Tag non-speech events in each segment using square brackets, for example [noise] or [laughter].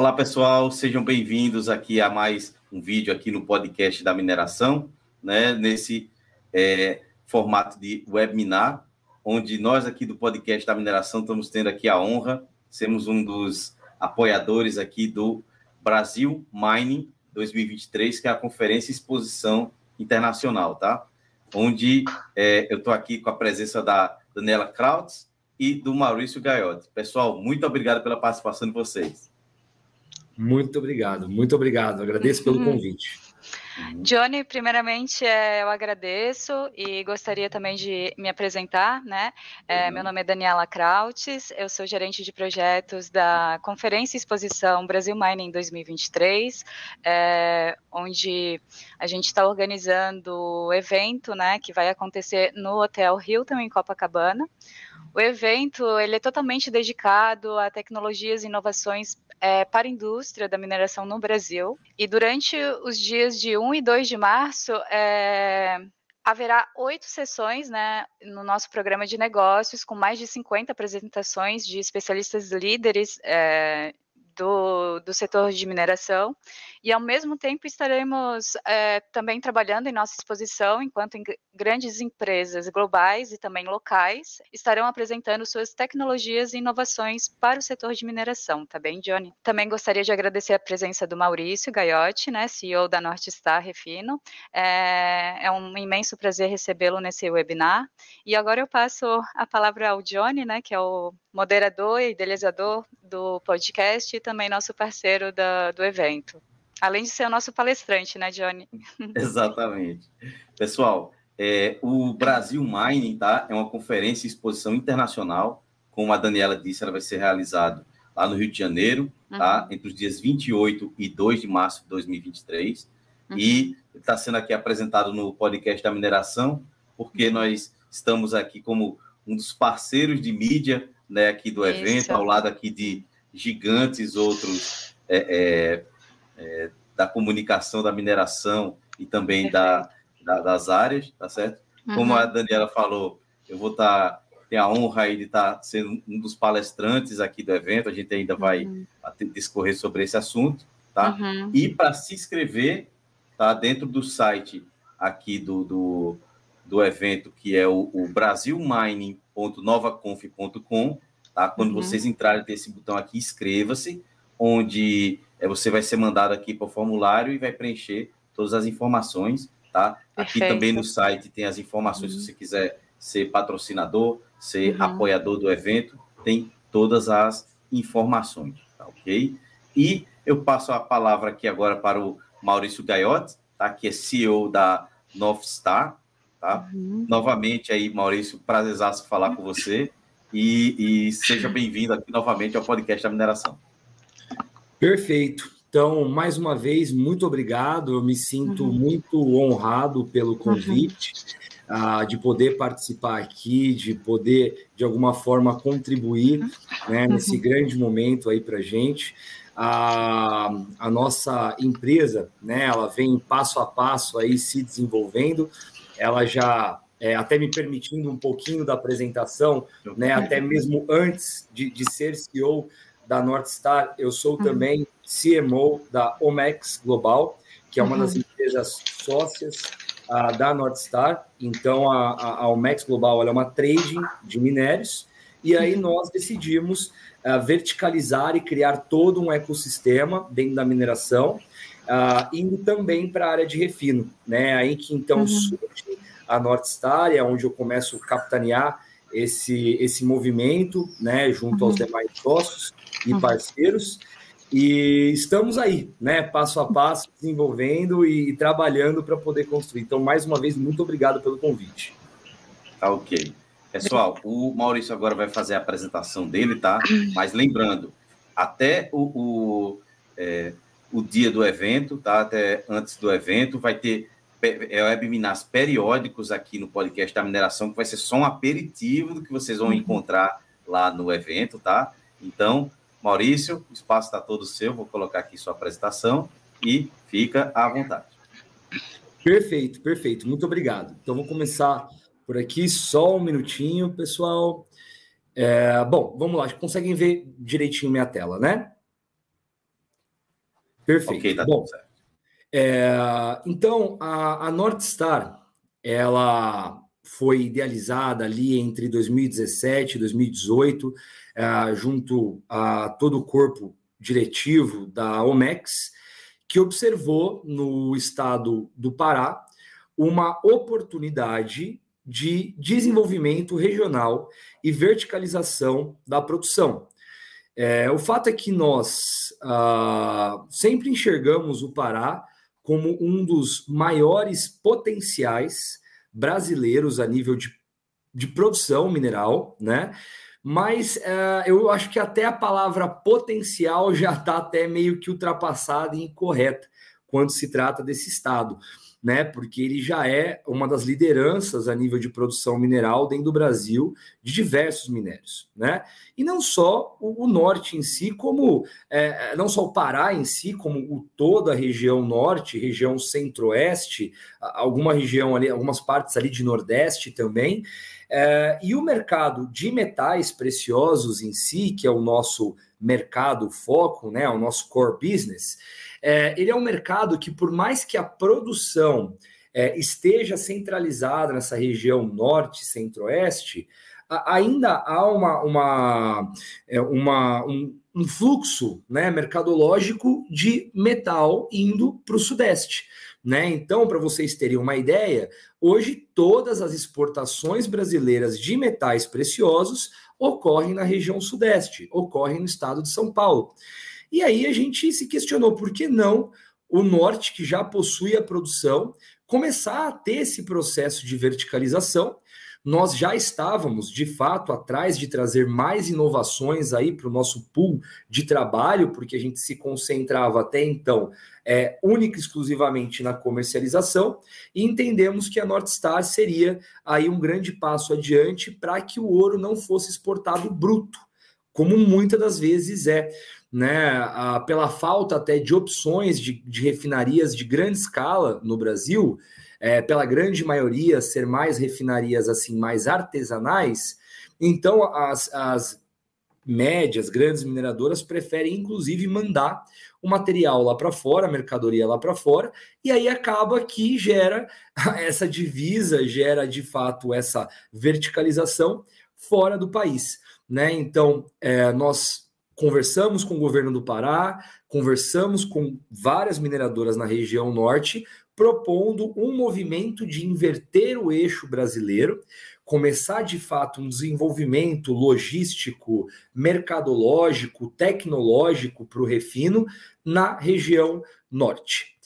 Olá, pessoal, sejam bem-vindos aqui a mais um vídeo aqui no podcast da mineração, né? Nesse é, formato de webinar, onde nós aqui do podcast da mineração estamos tendo aqui a honra, sermos um dos apoiadores aqui do Brasil Mining 2023, que é a conferência e exposição internacional, tá? Onde é, eu estou aqui com a presença da Daniela Krautz e do Maurício Gaiotti. Pessoal, muito obrigado pela participação de vocês. Muito obrigado, muito obrigado. Agradeço pelo [laughs] convite. Johnny, primeiramente é, eu agradeço e gostaria também de me apresentar, né? É, uhum. Meu nome é Daniela Krautes, eu sou gerente de projetos da Conferência e Exposição Brasil Mining 2023, é, onde a gente está organizando o evento, né, que vai acontecer no Hotel Hilton em Copacabana. O evento ele é totalmente dedicado a tecnologias e inovações é, para a indústria da mineração no Brasil. E durante os dias de 1 e 2 de março, é, haverá oito sessões né, no nosso programa de negócios, com mais de 50 apresentações de especialistas líderes é, do, do setor de mineração, e ao mesmo tempo estaremos é, também trabalhando em nossa exposição, enquanto em grandes empresas globais e também locais estarão apresentando suas tecnologias e inovações para o setor de mineração, tá bem, Johnny? Também gostaria de agradecer a presença do Maurício Gaiotti, né, CEO da Northstar Refino. É, é um imenso prazer recebê-lo nesse webinar. E agora eu passo a palavra ao Johnny, né, que é o moderador e idealizador do podcast e também nosso parceiro da, do evento. Além de ser o nosso palestrante, né, Johnny? [laughs] Exatamente. Pessoal, é, o Brasil Mining tá, é uma conferência e exposição internacional. Como a Daniela disse, ela vai ser realizada lá no Rio de Janeiro, tá? Uhum. entre os dias 28 e 2 de março de 2023. Uhum. E está sendo aqui apresentado no podcast da mineração, porque uhum. nós estamos aqui como um dos parceiros de mídia né, aqui do evento, Isso. ao lado aqui de gigantes outros é, é, é, da comunicação, da mineração e também da, da, das áreas, tá certo? Uhum. Como a Daniela falou, eu vou estar tá, ter a honra aí de estar tá sendo um dos palestrantes aqui do evento, a gente ainda vai uhum. discorrer sobre esse assunto, tá? Uhum. E para se inscrever, tá dentro do site aqui do, do, do evento, que é o, o brasilmining.novaconf.com, Tá? Quando uhum. vocês entrarem nesse botão aqui, inscreva-se, onde é, você vai ser mandado aqui para o formulário e vai preencher todas as informações. Tá? Aqui também no site tem as informações, uhum. se você quiser ser patrocinador, ser uhum. apoiador do evento, tem todas as informações, tá ok? E eu passo a palavra aqui agora para o Maurício Gaiotti, tá? que é CEO da North Star. Tá? Uhum. Novamente aí, Maurício, prazerzaço falar com você e, e seja bem-vindo aqui novamente ao podcast da mineração. Perfeito. Então, mais uma vez, muito obrigado. Eu me sinto uhum. muito honrado pelo convite, uhum. uh, de poder participar aqui, de poder, de alguma forma, contribuir uhum. né, nesse uhum. grande momento aí para gente. A, a nossa empresa, né, ela vem passo a passo aí se desenvolvendo. Ela já é, até me permitindo um pouquinho da apresentação, né, até mesmo antes de, de ser CEO da Northstar, eu sou também CMO da Omex Global, que é uma uhum. das empresas sócias uh, da Northstar. Então, a, a, Omex Global é uma trading de minérios, e aí uhum. nós decidimos uh, verticalizar e criar todo um ecossistema dentro da mineração, uh, indo também para a área de refino, né? Aí que então uhum. surge a North Star, é onde eu começo a capitanear esse, esse movimento, né, junto uhum. aos demais sócios e uhum. parceiros. E estamos aí, né, passo a passo, desenvolvendo e, e trabalhando para poder construir. Então, mais uma vez, muito obrigado pelo convite. Tá ok. Pessoal, o Maurício agora vai fazer a apresentação dele, tá? Mas lembrando, até o, o, é, o dia do evento, tá? Até antes do evento, vai ter é, webinars periódicos aqui no podcast da mineração, que vai ser só um aperitivo do que vocês vão uhum. encontrar lá no evento, tá? Então, Maurício, o espaço está todo seu, vou colocar aqui sua apresentação e fica à vontade. Perfeito, perfeito, muito obrigado. Então, vou começar por aqui, só um minutinho, pessoal. É, bom, vamos lá, conseguem ver direitinho minha tela, né? Perfeito. Okay, tá Bom, é, então, a, a North Star, ela foi idealizada ali entre 2017 e 2018, é, junto a todo o corpo diretivo da OMEX, que observou no estado do Pará uma oportunidade de desenvolvimento regional e verticalização da produção. É, o fato é que nós ah, sempre enxergamos o Pará como um dos maiores potenciais brasileiros a nível de, de produção mineral, né? Mas uh, eu acho que até a palavra potencial já está até meio que ultrapassada e incorreta quando se trata desse estado né? Porque ele já é uma das lideranças a nível de produção mineral dentro do Brasil de diversos minérios, né? E não só o, norte em si, como é, não só o Pará em si, como o, toda a região norte, região centro-oeste, alguma região ali, algumas partes ali de nordeste também. É, e o mercado de metais preciosos em si, que é o nosso mercado foco, né, o nosso core business, é, ele é um mercado que, por mais que a produção é, esteja centralizada nessa região norte, centro-oeste, ainda há uma, uma, é, uma um, um, fluxo né, mercadológico de metal indo para o sudeste. Né? Então, para vocês terem uma ideia, hoje todas as exportações brasileiras de metais preciosos ocorrem na região sudeste, ocorrem no estado de São Paulo. E aí a gente se questionou por que não o norte, que já possui a produção, começar a ter esse processo de verticalização. Nós já estávamos, de fato, atrás de trazer mais inovações aí para o nosso pool de trabalho, porque a gente se concentrava até então é, única e exclusivamente na comercialização, e entendemos que a North Star seria aí um grande passo adiante para que o ouro não fosse exportado bruto, como muitas das vezes é né, a, pela falta até de opções de, de, refinarias de grande escala no Brasil, é, pela grande maioria ser mais refinarias assim mais artesanais, então as, as médias, grandes mineradoras preferem inclusive mandar o material lá para fora, a mercadoria lá para fora, e aí acaba que gera [laughs] essa divisa, gera de fato essa verticalização fora do país. Né? Então, é, nós conversamos com o governo do Pará, conversamos com várias mineradoras na região norte, propondo um movimento de inverter o eixo brasileiro, começar de fato um desenvolvimento logístico, mercadológico, tecnológico para o refino na região norte.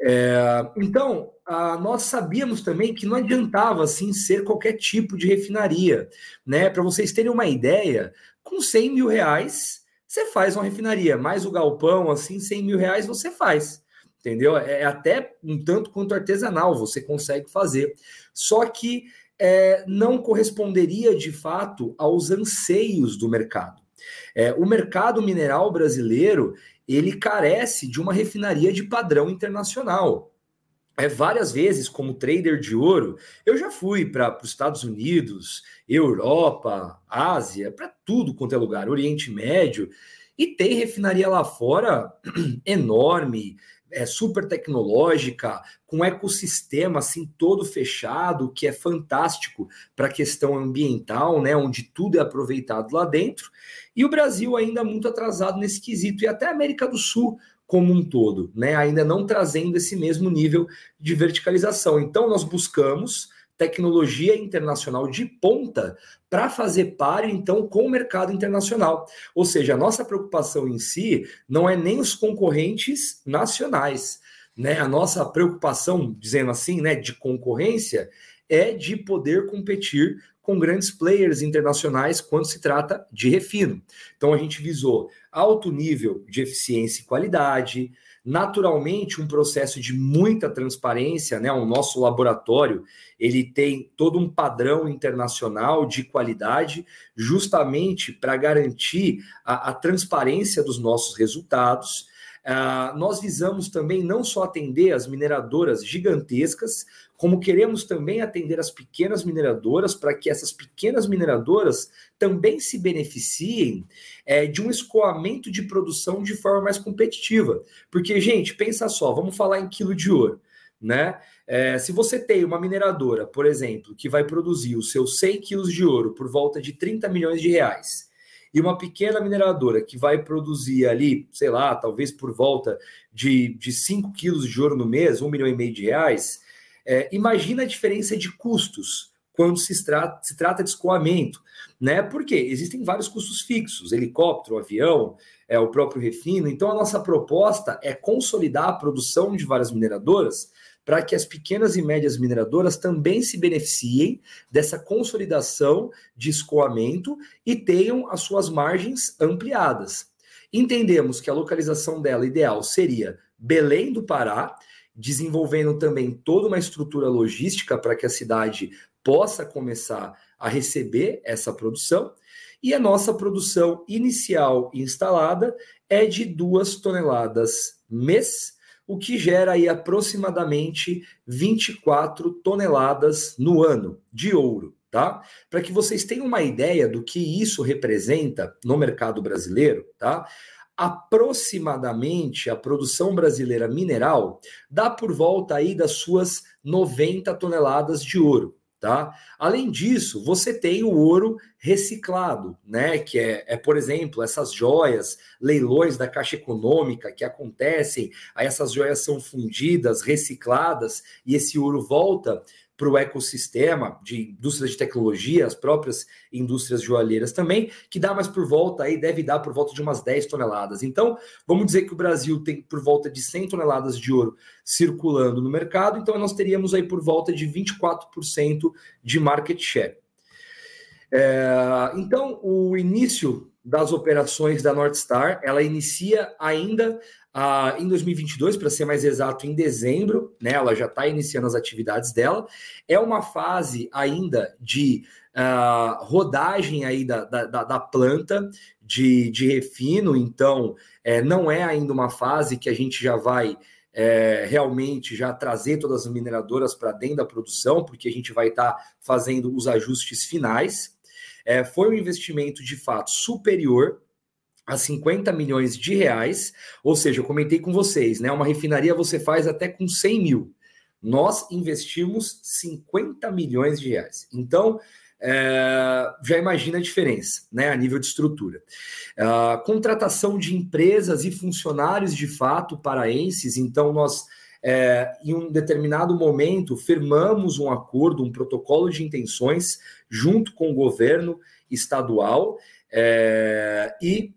É, então, a, nós sabíamos também que não adiantava assim ser qualquer tipo de refinaria, né? Para vocês terem uma ideia, com 100 mil reais você faz uma refinaria, mais o galpão, assim, 100 mil reais você faz, entendeu? É, é até um tanto quanto artesanal, você consegue fazer. Só que é, não corresponderia de fato aos anseios do mercado. É, o mercado mineral brasileiro ele carece de uma refinaria de padrão internacional é, várias vezes como trader de ouro, eu já fui para os Estados Unidos, Europa, Ásia, para tudo quanto é lugar, Oriente Médio, e tem refinaria lá fora [clears throat] enorme, é super tecnológica, com um ecossistema assim todo fechado, que é fantástico para a questão ambiental, né, onde tudo é aproveitado lá dentro. E o Brasil ainda muito atrasado nesse quesito e até a América do Sul como um todo, né? Ainda não trazendo esse mesmo nível de verticalização. Então, nós buscamos tecnologia internacional de ponta para fazer par, então, com o mercado internacional. Ou seja, a nossa preocupação em si não é nem os concorrentes nacionais, né? A nossa preocupação, dizendo assim, né, de concorrência, é de poder competir com grandes players internacionais quando se trata de refino. Então a gente visou alto nível de eficiência e qualidade, naturalmente um processo de muita transparência, né? O nosso laboratório, ele tem todo um padrão internacional de qualidade, justamente para garantir a, a transparência dos nossos resultados Uh, nós visamos também não só atender as mineradoras gigantescas, como queremos também atender as pequenas mineradoras, para que essas pequenas mineradoras também se beneficiem é, de um escoamento de produção de forma mais competitiva. Porque, gente, pensa só, vamos falar em quilo de ouro. Né? É, se você tem uma mineradora, por exemplo, que vai produzir os seus 100 quilos de ouro por volta de 30 milhões de reais, e uma pequena mineradora que vai produzir ali, sei lá, talvez por volta de, de 5 quilos de ouro no mês, 1 milhão e meio de reais, é, imagina a diferença de custos quando se trata, se trata de escoamento, né? Porque existem vários custos fixos, helicóptero, avião, é o próprio refino. Então a nossa proposta é consolidar a produção de várias mineradoras para que as pequenas e médias mineradoras também se beneficiem dessa consolidação de escoamento e tenham as suas margens ampliadas. Entendemos que a localização dela ideal seria Belém do Pará, desenvolvendo também toda uma estrutura logística para que a cidade possa começar a receber essa produção. E a nossa produção inicial instalada é de duas toneladas mês, o que gera aí aproximadamente 24 toneladas no ano de ouro, tá? Para que vocês tenham uma ideia do que isso representa no mercado brasileiro, tá? Aproximadamente a produção brasileira mineral dá por volta aí das suas 90 toneladas de ouro. Tá? Além disso, você tem o ouro reciclado, né? Que é, é, por exemplo, essas joias, leilões da Caixa Econômica que acontecem, aí essas joias são fundidas, recicladas, e esse ouro volta para o ecossistema de indústrias de tecnologia, as próprias indústrias joalheiras também, que dá mais por volta aí, deve dar por volta de umas 10 toneladas. Então, vamos dizer que o Brasil tem por volta de 100 toneladas de ouro circulando no mercado, então nós teríamos aí por volta de 24% de market share. É, então, o início das operações da North Star, ela inicia ainda ah, em 2022, para ser mais exato, em dezembro, né, ela já está iniciando as atividades dela. É uma fase ainda de ah, rodagem aí da, da, da planta de, de refino, então é, não é ainda uma fase que a gente já vai é, realmente já trazer todas as mineradoras para dentro da produção, porque a gente vai estar tá fazendo os ajustes finais. É, foi um investimento de fato superior a 50 milhões de reais, ou seja, eu comentei com vocês, né? Uma refinaria você faz até com 100 mil. Nós investimos 50 milhões de reais. Então, é, já imagina a diferença, né, a nível de estrutura. Uh, contratação de empresas e funcionários de fato paraenses, então nós, é, em um determinado momento, firmamos um acordo, um protocolo de intenções junto com o governo estadual é, e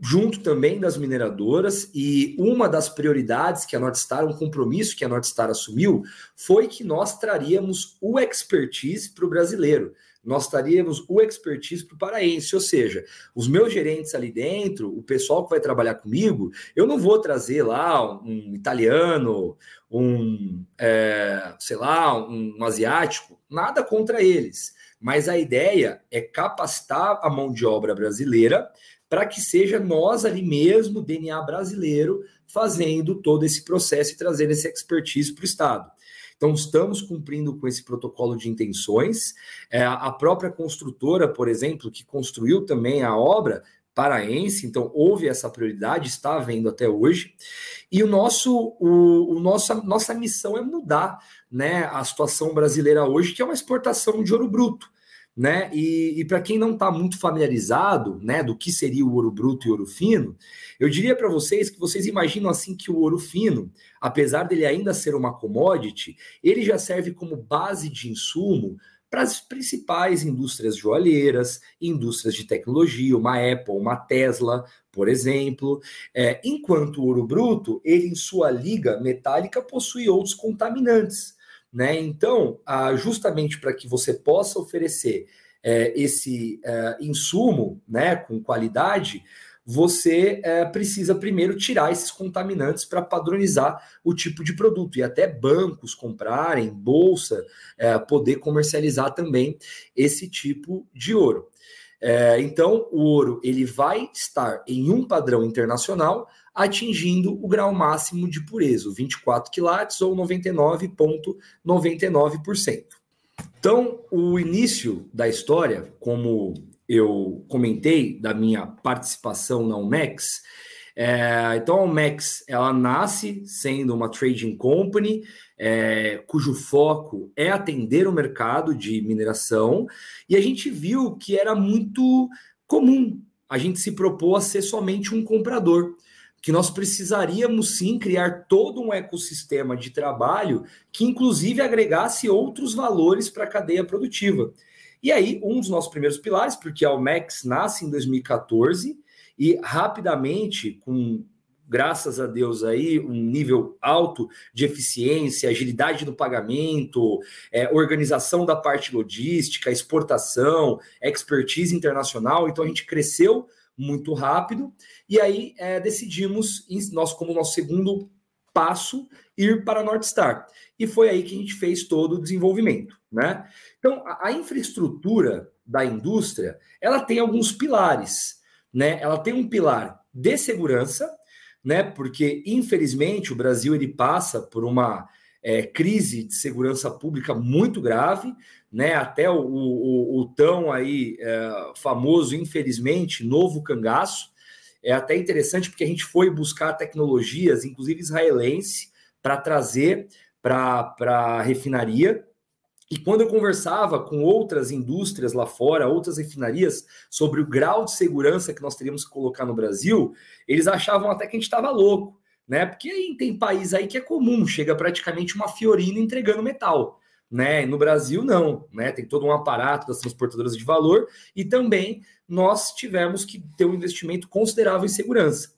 junto também das mineradoras, e uma das prioridades que a Northstar, um compromisso que a Northstar assumiu, foi que nós traríamos o expertise para o brasileiro. Nós traríamos o expertise para o paraense, ou seja, os meus gerentes ali dentro, o pessoal que vai trabalhar comigo, eu não vou trazer lá um italiano, um, é, sei lá, um, um asiático, nada contra eles. Mas a ideia é capacitar a mão de obra brasileira para que seja nós ali mesmo, DNA brasileiro, fazendo todo esse processo e trazendo esse expertise para o Estado. Então, estamos cumprindo com esse protocolo de intenções. É, a própria construtora, por exemplo, que construiu também a obra, paraense, então houve essa prioridade, está havendo até hoje. E o nosso, o, o nossa, nossa missão é mudar né, a situação brasileira hoje, que é uma exportação de ouro bruto né? E, e para quem não está muito familiarizado, né, do que seria o ouro bruto e ouro fino, eu diria para vocês que vocês imaginam assim que o ouro fino, apesar dele ainda ser uma commodity, ele já serve como base de insumo para as principais indústrias joalheiras, indústrias de tecnologia, uma Apple, uma Tesla, por exemplo. É, enquanto o ouro bruto, ele em sua liga metálica possui outros contaminantes né? Então, ah, justamente para que você possa oferecer é, esse é, insumo né, com qualidade, você é, precisa primeiro tirar esses contaminantes para padronizar o tipo de produto e até bancos comprarem, bolsa, poder comercializar também esse tipo de ouro. É, então, o ouro ele vai estar em um padrão internacional, atingindo o grau máximo de pureza, 24 quilates ou 99,99%. ,99%. Então, o início da história, como eu comentei da minha participação na UMEX, é, então a UMEX ela nasce sendo uma trading company é, cujo foco é atender o mercado de mineração e a gente viu que era muito comum a gente se propor a ser somente um comprador que nós precisaríamos sim criar todo um ecossistema de trabalho que, inclusive, agregasse outros valores para a cadeia produtiva. E aí, um dos nossos primeiros pilares, porque a Almex nasce em 2014 e rapidamente, com graças a Deus aí, um nível alto de eficiência, agilidade no pagamento, é, organização da parte logística, exportação, expertise internacional. Então a gente cresceu muito rápido e aí é, decidimos, nós como nosso segundo passo, ir para a North Star. E foi aí que a gente fez todo o desenvolvimento, né? Então, a, a infraestrutura da indústria, ela tem alguns pilares, né? Ela tem um pilar de segurança, né? Porque, infelizmente, o Brasil ele passa por uma é, crise de segurança pública muito grave, né? Até o, o, o tão aí é, famoso, infelizmente, novo cangaço. É até interessante porque a gente foi buscar tecnologias, inclusive israelense, para trazer para a refinaria. E quando eu conversava com outras indústrias lá fora, outras refinarias, sobre o grau de segurança que nós teríamos que colocar no Brasil, eles achavam até que a gente estava louco, né? Porque tem país aí que é comum, chega praticamente uma fiorina entregando metal né? No Brasil, não, né? Tem todo um aparato das transportadoras de valor e também nós tivemos que ter um investimento considerável em segurança.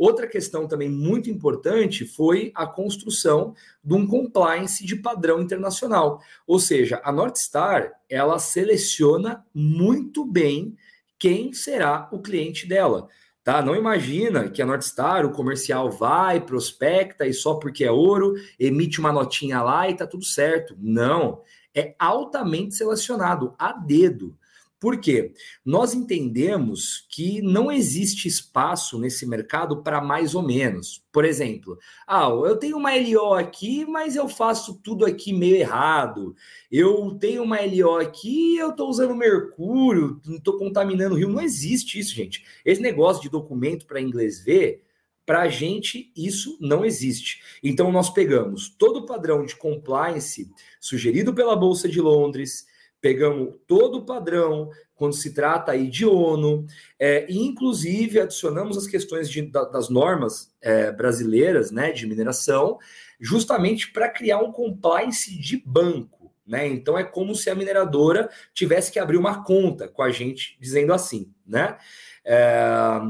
Outra questão também muito importante foi a construção de um compliance de padrão internacional. Ou seja, a North Star ela seleciona muito bem quem será o cliente dela. Tá? Não imagina que a Northstar, o comercial vai, prospecta e só porque é ouro, emite uma notinha lá e tá tudo certo. Não, é altamente selecionado a dedo. Por quê? Nós entendemos que não existe espaço nesse mercado para mais ou menos. Por exemplo, ah, eu tenho uma LO aqui, mas eu faço tudo aqui meio errado. Eu tenho uma LO aqui, eu estou usando mercúrio, estou contaminando o rio. Não existe isso, gente. Esse negócio de documento para inglês ver, para a gente, isso não existe. Então, nós pegamos todo o padrão de compliance sugerido pela Bolsa de Londres, pegamos todo o padrão quando se trata aí de ONU, é, e inclusive adicionamos as questões de, da, das normas é, brasileiras né, de mineração, justamente para criar um compliance de banco. Né? Então é como se a mineradora tivesse que abrir uma conta com a gente, dizendo assim. Né? É,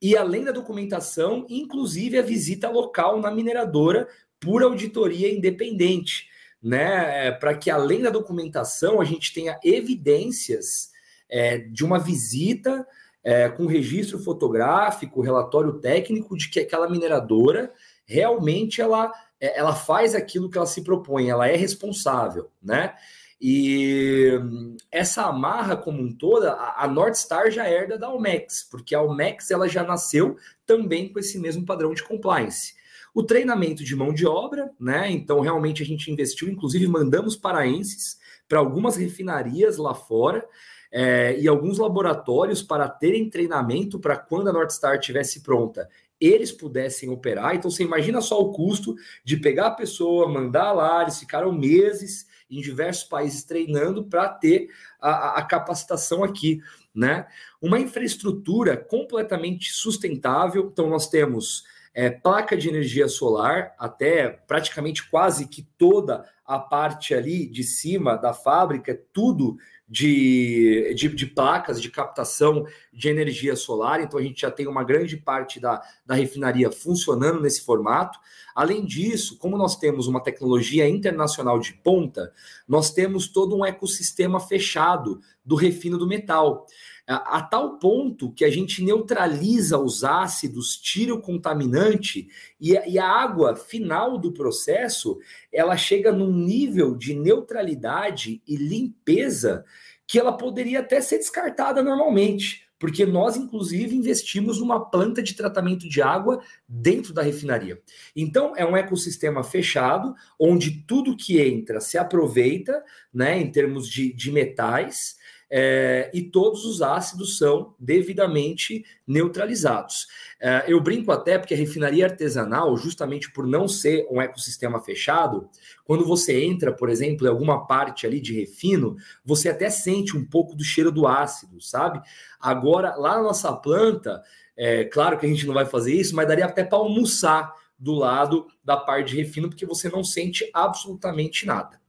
e além da documentação, inclusive a visita local na mineradora por auditoria independente né, é, para que além da documentação a gente tenha evidências é, de uma visita é, com registro fotográfico, relatório técnico de que aquela mineradora realmente ela, é, ela faz aquilo que ela se propõe, ela é responsável, né? E essa amarra como um toda, a North Star já herda da Almex, porque a Almex ela já nasceu também com esse mesmo padrão de compliance. O treinamento de mão de obra, né? Então, realmente a gente investiu, inclusive mandamos paraenses para algumas refinarias lá fora. É, e alguns laboratórios para terem treinamento para quando a North Star estivesse pronta, eles pudessem operar. Então você imagina só o custo de pegar a pessoa, mandar lá, eles ficaram meses em diversos países treinando para ter a, a, capacitação aqui, né? Uma infraestrutura completamente sustentável. Então nós temos é, placa de energia solar, até praticamente quase que toda a parte ali de cima da fábrica, tudo de, de, de, placas de captação de energia solar, então a gente já tem uma grande parte da, da refinaria funcionando nesse formato. Além disso, como nós temos uma tecnologia internacional de ponta, nós temos todo um ecossistema fechado do refino do metal a, tal ponto que a gente neutraliza os ácidos, tira o contaminante e, e, a água final do processo ela chega num nível de neutralidade e limpeza que ela poderia até ser descartada normalmente, porque nós, inclusive, investimos numa planta de tratamento de água dentro da refinaria. Então, é um ecossistema fechado, onde tudo que entra se aproveita, né, em termos de, de metais, é, e todos os ácidos são devidamente neutralizados. É, eu brinco até porque a refinaria artesanal, justamente por não ser um ecossistema fechado, quando você entra, por exemplo, em alguma parte ali de refino, você até sente um pouco do cheiro do ácido, sabe? Agora, lá na nossa planta, é claro que a gente não vai fazer isso, mas daria até para almoçar do lado da parte de refino, porque você não sente absolutamente nada.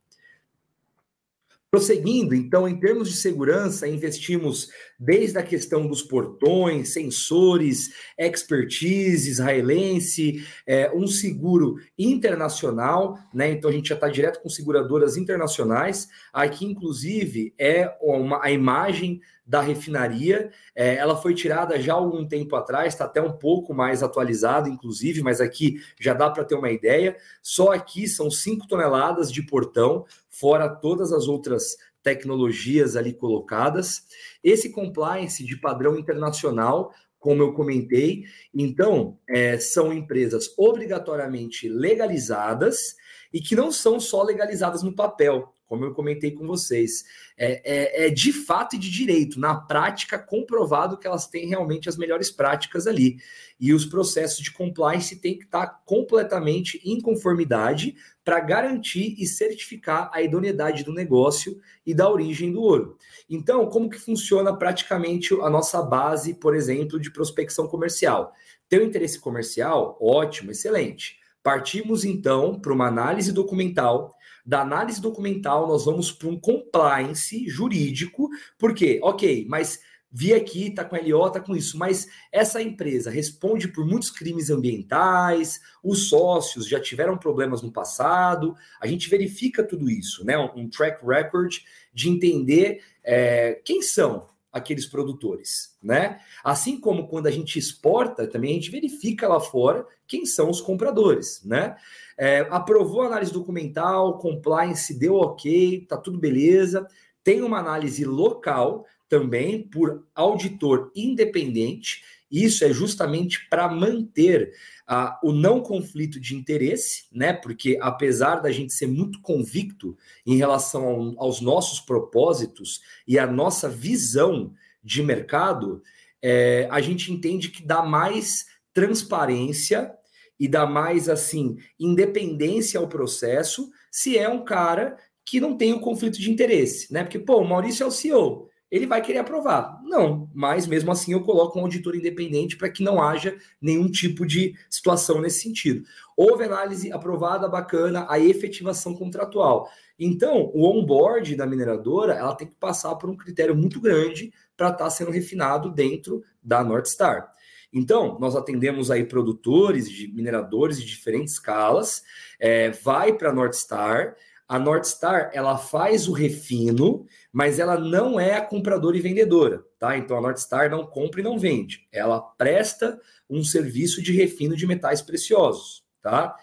Prosseguindo, então, em termos de segurança, investimos desde a questão dos portões, sensores, expertise israelense, é, um seguro internacional, né? Então a gente já está direto com seguradoras internacionais. Aqui, inclusive, é uma, a imagem da refinaria. É, ela foi tirada já algum tempo atrás, está até um pouco mais atualizada, inclusive, mas aqui já dá para ter uma ideia. Só aqui são 5 toneladas de portão, fora todas as outras tecnologias ali colocadas. Esse compliance de padrão internacional, como eu comentei, então é, são empresas obrigatoriamente legalizadas e que não são só legalizadas no papel como eu comentei com vocês, é, é, é, de fato e de direito, na prática, comprovado que elas têm realmente as melhores práticas ali. E os processos de compliance têm que estar completamente em conformidade para garantir e certificar a idoneidade do negócio e da origem do ouro. Então, como que funciona praticamente a nossa base, por exemplo, de prospecção comercial? Tem um interesse comercial? Ótimo, excelente. Partimos então para uma análise documental da análise documental, nós vamos para um compliance jurídico, porque, ok, mas vi aqui, tá com LO, tá com isso, mas essa empresa responde por muitos crimes ambientais, os sócios já tiveram problemas no passado, a gente verifica tudo isso, né? Um, track record de entender é, quem são aqueles produtores, né? Assim como quando a gente exporta, também a gente verifica lá fora quem são os compradores, né? É, aprovou a análise documental, compliance deu ok, tá tudo beleza. Tem uma análise local também por auditor independente. Isso é justamente para manter uh, o não conflito de interesse, né? Porque apesar da gente ser muito convicto em relação ao, aos nossos propósitos e a nossa visão de mercado, é, a gente entende que dá mais transparência e dá mais assim independência ao processo se é um cara que não tem o um conflito de interesse, né? Porque pô, o Maurício é o CEO, ele vai querer aprovar. Não, mas mesmo assim eu coloco um auditor independente para que não haja nenhum tipo de situação nesse sentido. Houve análise aprovada, bacana, a efetivação contratual. Então, o onboard da mineradora, ela tem que passar por um critério muito grande para estar tá sendo refinado dentro da North Star. Então, nós atendemos aí produtores de mineradores de diferentes escalas, é, vai para a North Star. A North Star ela faz o refino, mas ela não é a compradora e vendedora, tá? Então a North Star não compra e não vende. Ela presta um serviço de refino de metais preciosos, tá?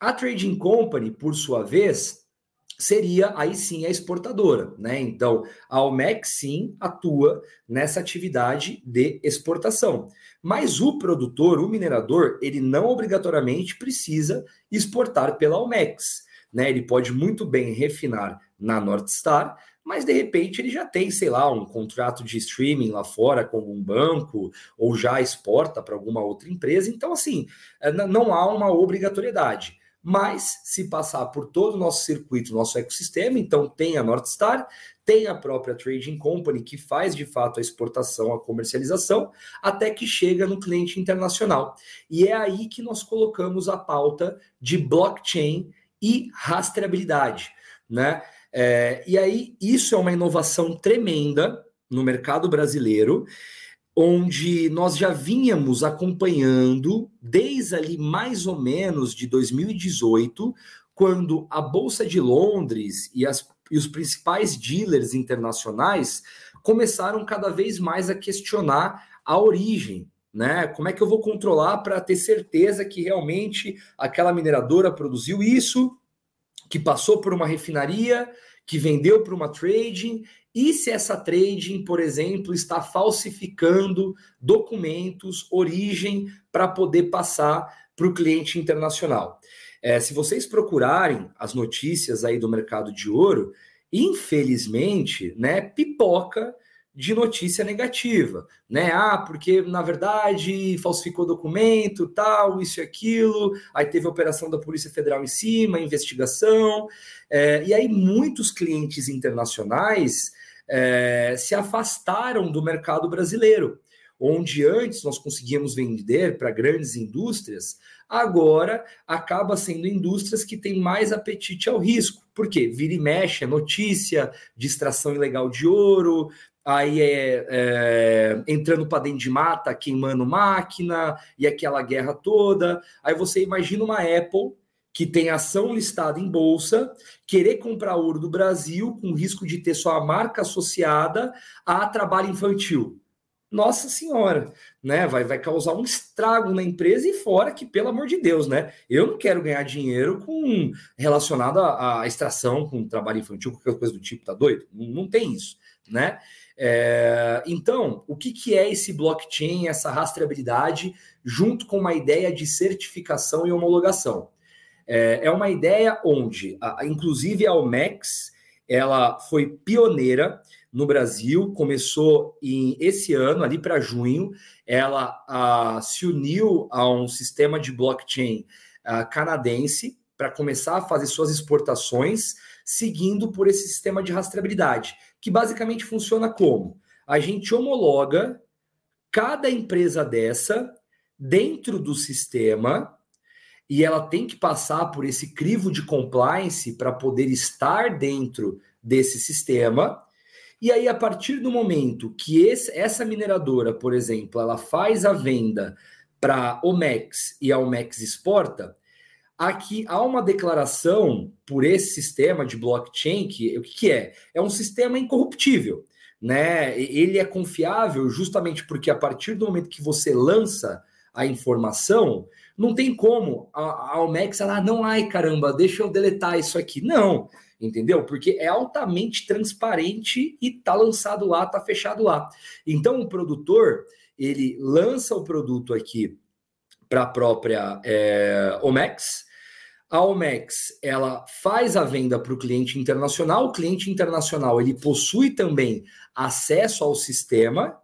A Trading Company, por sua vez, seria aí sim a exportadora, né? Então, a Almex sim atua nessa atividade de exportação. Mas o produtor, o minerador, ele não obrigatoriamente precisa exportar pela Almex, né? Ele pode muito bem refinar na North Star, mas de repente ele já tem, sei lá, um contrato de streaming lá fora com um banco ou já exporta para alguma outra empresa. Então, assim, eh, não há uma obrigatoriedade mas se passar por todo o nosso circuito, nosso ecossistema, então tem a North Star, tem a própria Trading Company que faz de fato a exportação, a comercialização, até que chega no cliente internacional. E é aí que nós colocamos a pauta de blockchain e rastreabilidade, né? É, e aí isso é uma inovação tremenda no mercado brasileiro onde nós já vínhamos acompanhando desde ali mais ou menos de 2018, quando a Bolsa de Londres e, as, e os principais dealers internacionais começaram cada vez mais a questionar a origem né? Como é que eu vou controlar para ter certeza que realmente aquela mineradora produziu isso, que passou por uma refinaria, que vendeu para uma trading E se essa trading, por exemplo, está falsificando documentos, origem, para poder passar para o cliente internacional? É, se vocês procurarem as notícias aí do mercado de ouro, infelizmente, né, pipoca de notícia negativa, né? Ah, porque na verdade falsificou documento, tal, isso e aquilo. Aí teve a operação da Polícia Federal em cima, investigação. É, e aí muitos clientes internacionais é, se afastaram do mercado brasileiro, onde antes nós conseguíamos vender para grandes indústrias, agora acaba sendo indústrias que têm mais apetite ao risco. Por quê? Vira e mexe, é notícia de extração ilegal de ouro, aí é, é entrando para dentro de mata, queimando máquina e aquela guerra toda. Aí você imagina uma Apple que tem ação listada em bolsa, querer comprar ouro do Brasil com risco de ter sua marca associada a trabalho infantil. Nossa senhora, né? Vai, vai causar um estrago na empresa e fora que, pelo amor de Deus, né? Eu não quero ganhar dinheiro com relacionado à, extração com trabalho infantil, qualquer coisa do tipo, tá doido? Não, não tem isso, né? É, então, o que, que é esse blockchain, essa rastreabilidade, junto com uma ideia de certificação e homologação? É, é uma ideia onde, a, inclusive, a OMEX ela foi pioneira no Brasil, começou em esse ano, ali para junho, ela a, se uniu a um sistema de blockchain a, canadense para começar a fazer suas exportações, seguindo por esse sistema de rastreabilidade que basicamente funciona como? A gente homologa cada empresa dessa dentro do sistema e ela tem que passar por esse crivo de compliance para poder estar dentro desse sistema. E aí, a partir do momento que esse, essa mineradora, por exemplo, ela faz a venda para Omex e a Omex exporta, Aqui há uma declaração por esse sistema de blockchain que o que é? É um sistema incorruptível, né? Ele é confiável justamente porque a partir do momento que você lança a informação, não tem como a, a Omex ela não, ai caramba, deixa eu deletar isso aqui. Não, entendeu? Porque é altamente transparente e tá lançado lá, tá fechado lá. Então o produtor ele lança o produto aqui para a própria é, Omex, a Omex, ela faz a venda para o cliente internacional, o cliente internacional ele possui também acesso ao sistema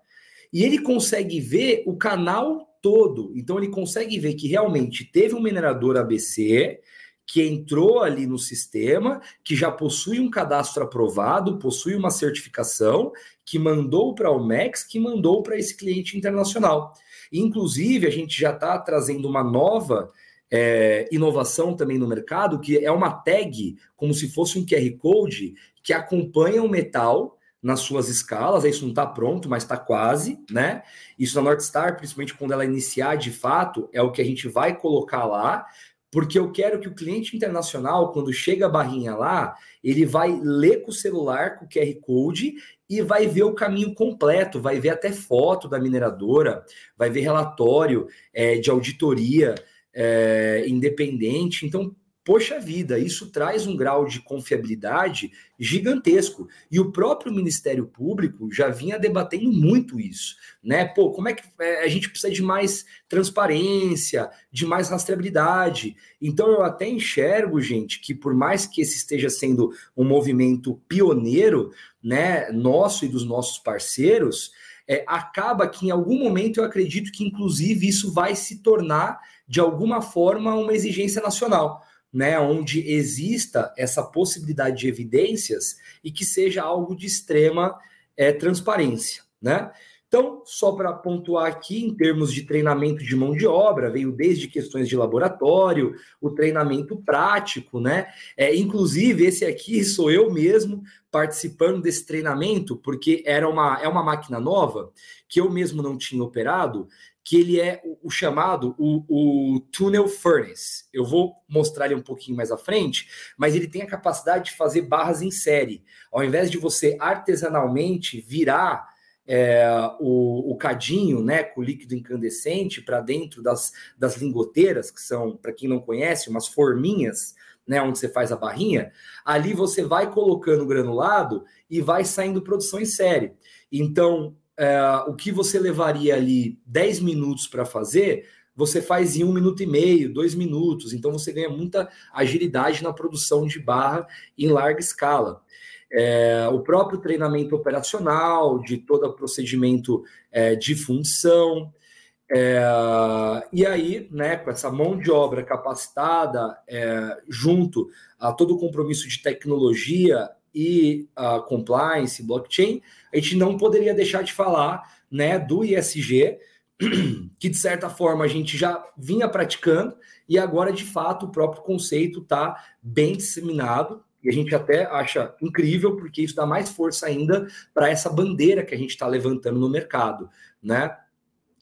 e ele consegue ver o canal todo. Então ele consegue ver que realmente teve um minerador ABC que entrou ali no sistema, que já possui um cadastro aprovado, possui uma certificação, que mandou para a Omex, que mandou para esse cliente internacional. Inclusive, a gente já está trazendo uma nova é, inovação também no mercado, que é uma tag, como se fosse um QR Code, que acompanha o metal nas suas escalas, isso não está pronto, mas está quase, né? Isso na Northstar, principalmente quando ela iniciar de fato, é o que a gente vai colocar lá, porque eu quero que o cliente internacional, quando chega a barrinha lá, ele vai ler com o celular, com o QR Code, e vai ver o caminho completo, vai ver até foto da mineradora, vai ver relatório é, de auditoria, é, independente. Então, poxa vida, isso traz um grau de confiabilidade gigantesco. E o próprio Ministério Público já vinha debatendo muito isso, né? Pô, como é que é, a gente precisa de mais transparência, de mais rastreabilidade? Então eu até enxergo, gente, que por mais que esse esteja sendo um movimento pioneiro, né, nosso e dos nossos parceiros, é, acaba que em algum momento eu acredito que, inclusive, isso vai se tornar de alguma forma, uma exigência nacional, né, onde exista essa possibilidade de evidências e que seja algo de extrema é, transparência, né? Então, só para pontuar aqui, em termos de treinamento de mão de obra, veio desde questões de laboratório, o treinamento prático, né? É, inclusive, esse aqui sou eu mesmo participando desse treinamento, porque era uma, é uma máquina nova que eu mesmo não tinha operado, que ele é o, o chamado o, o, tunnel furnace. Eu vou mostrar ele um pouquinho mais à frente, mas ele tem a capacidade de fazer barras em série. Ao invés de você artesanalmente virar é, o, o, cadinho, né, com líquido incandescente para dentro das, das lingoteiras, que são, para quem não conhece, umas forminhas né, onde você faz a barrinha, ali você vai colocando granulado e vai saindo produção em série. Então, é, o que você levaria ali 10 minutos para fazer, você faz em um minuto e meio, dois minutos. Então, você ganha muita agilidade na produção de barra em larga escala. É, o próprio treinamento operacional, de todo o procedimento é, de função. É, e aí, né, com essa mão de obra capacitada, é, junto a todo o compromisso de tecnologia e a compliance, blockchain, a gente não poderia deixar de falar né, do ISG, [clears throat] que de certa forma a gente já vinha praticando e agora de fato o próprio conceito está bem disseminado e a gente até acha incrível porque isso dá mais força ainda para essa bandeira que a gente está levantando no mercado, né?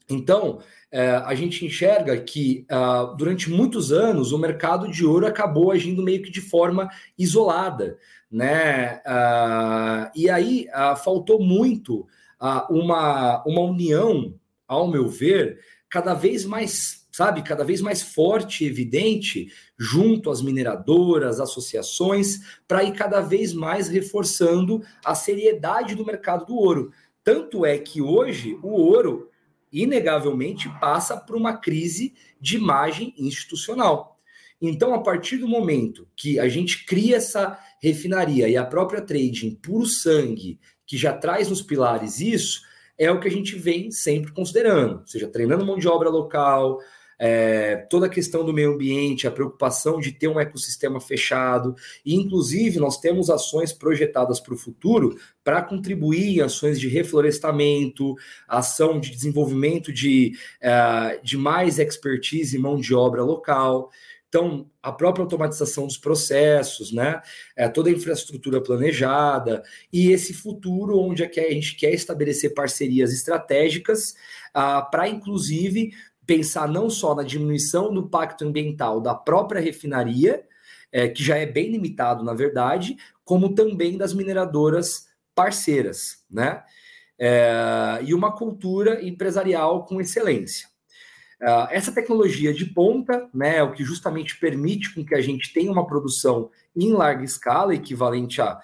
Então, é, a gente enxerga que uh, durante muitos anos o mercado de ouro acabou agindo meio que de forma isolada, né? Uh, e aí uh, faltou muito uma, uma união, ao meu ver, cada vez mais, sabe, cada vez mais forte e evidente junto às mineradoras, associações, para ir cada vez mais reforçando a seriedade do mercado do ouro. Tanto é que hoje o ouro inegavelmente passa por uma crise de imagem institucional. Então, a partir do momento que a gente cria essa refinaria e a própria trading puro sangue, que já traz nos pilares isso, é o que a gente vem sempre considerando, ou seja, treinando mão de obra local, é, toda a questão do meio ambiente, a preocupação de ter um ecossistema fechado, e inclusive nós temos ações projetadas para o futuro para contribuir ações de reflorestamento, ação de desenvolvimento de, é, de mais expertise e mão de obra local. Então, a própria automatização dos processos, né? É, toda a infraestrutura planejada e esse futuro onde é que a gente quer estabelecer parcerias estratégicas ah, para, inclusive, pensar não só na diminuição do pacto ambiental da própria refinaria, é, que já é bem limitado, na verdade, como também das mineradoras parceiras, né? É, e uma cultura empresarial com excelência. Uh, essa tecnologia de ponta, né, é o que justamente permite com que a gente tenha uma produção em larga escala, equivalente a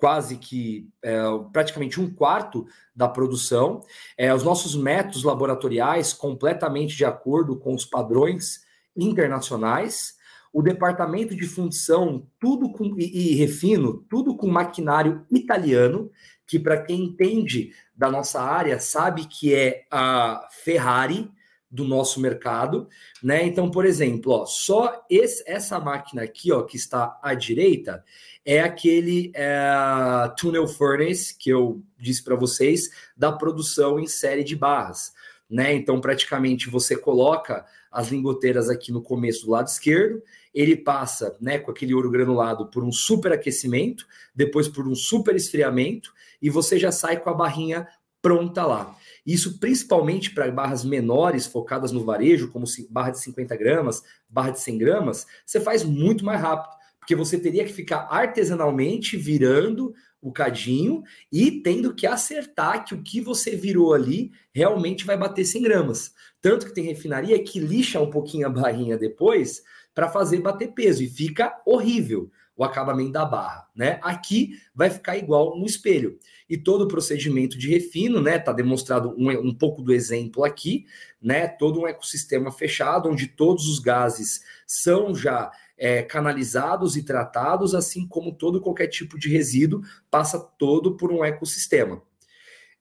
quase que é, praticamente um quarto da produção. É, os nossos métodos laboratoriais completamente de acordo com os padrões internacionais. O departamento de função, tudo com e, e refino, tudo com maquinário italiano, que para quem entende da nossa área sabe que é a Ferrari do nosso mercado, né? Então, por exemplo, ó, só esse, essa máquina aqui, ó, que está à direita, é aquele é, tunnel furnace que eu disse para vocês da produção em série de barras, né? Então, praticamente você coloca as lingoteiras aqui no começo do lado esquerdo, ele passa, né, com aquele ouro granulado por um superaquecimento, depois por um super esfriamento e você já sai com a barrinha pronta lá. Isso principalmente para barras menores, focadas no varejo, como barra de 50 gramas, barra de 100 gramas, você faz muito mais rápido, porque você teria que ficar artesanalmente virando o cadinho e tendo que acertar que o que você virou ali realmente vai bater 100 gramas. Tanto que tem refinaria que lixa um pouquinho a barrinha depois para fazer bater peso e fica horrível o acabamento da barra, né? Aqui vai ficar igual no espelho. E todo o procedimento de refino, né? Tá demonstrado um, um pouco do exemplo aqui, né? Todo um ecossistema fechado, onde todos os gases são já é, canalizados e tratados, assim como todo qualquer tipo de resíduo passa todo por um ecossistema.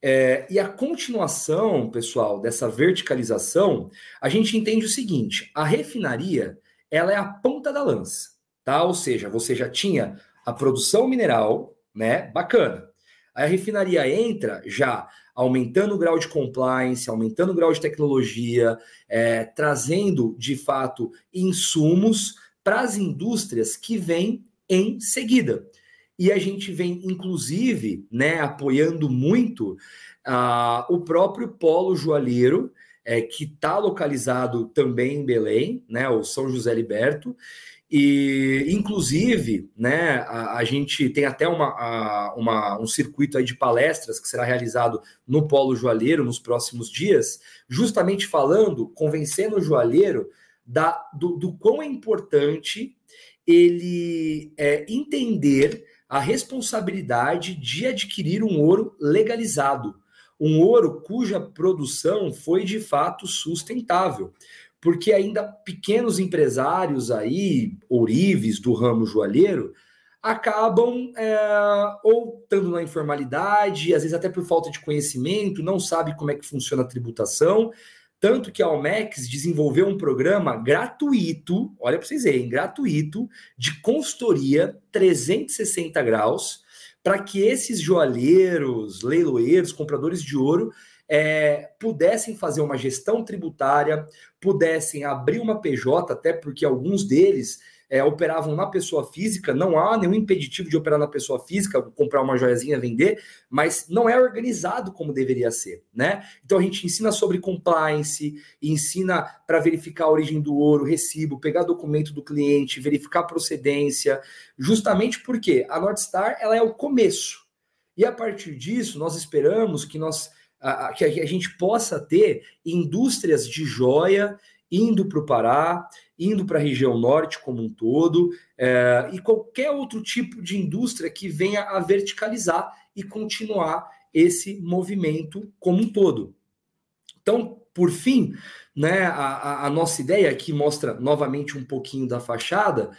É, e a continuação, pessoal, dessa verticalização, a gente entende o seguinte: a refinaria ela é a ponta da lança tá? Ou seja, você já tinha a produção mineral, né? Bacana. Aí a refinaria entra já aumentando o grau de compliance, aumentando o grau de tecnologia, é, trazendo de fato insumos para as indústrias que vêm em seguida. E a gente vem, inclusive, né, apoiando muito uh, o próprio polo joalheiro, é, que está localizado também em Belém, né, o São José Liberto, e, inclusive, né, a, a gente tem até uma, a, uma, um circuito de palestras que será realizado no Polo Joalheiro nos próximos dias, justamente falando, convencendo o joalheiro da, do, do quão é importante ele é, entender a responsabilidade de adquirir um ouro legalizado, um ouro cuja produção foi de fato sustentável, porque ainda pequenos empresários aí, ourives do ramo joalheiro, acabam é, ou estando na informalidade, às vezes até por falta de conhecimento, não sabe como é que funciona a tributação, tanto que a Almex desenvolveu um programa gratuito, olha para vocês verem, gratuito, de consultoria 360 graus, para que esses joalheiros, leiloeiros, compradores de ouro é, pudessem fazer uma gestão tributária, pudessem abrir uma PJ, até porque alguns deles é, operavam na pessoa física, não há nenhum impeditivo de operar na pessoa física, comprar uma joiazinha, vender, mas não é organizado como deveria ser, né? Então a gente ensina sobre compliance, ensina para verificar a origem do ouro, recibo, pegar documento do cliente, verificar procedência, justamente porque a North Star ela é o começo. E a partir disso, nós esperamos que nós que a gente possa ter indústrias de joia indo para o Pará, indo para a região norte como um todo, é, e qualquer outro tipo de indústria que venha a verticalizar e continuar esse movimento como um todo. Então, por fim, né, a, a nossa ideia aqui mostra novamente um pouquinho da fachada.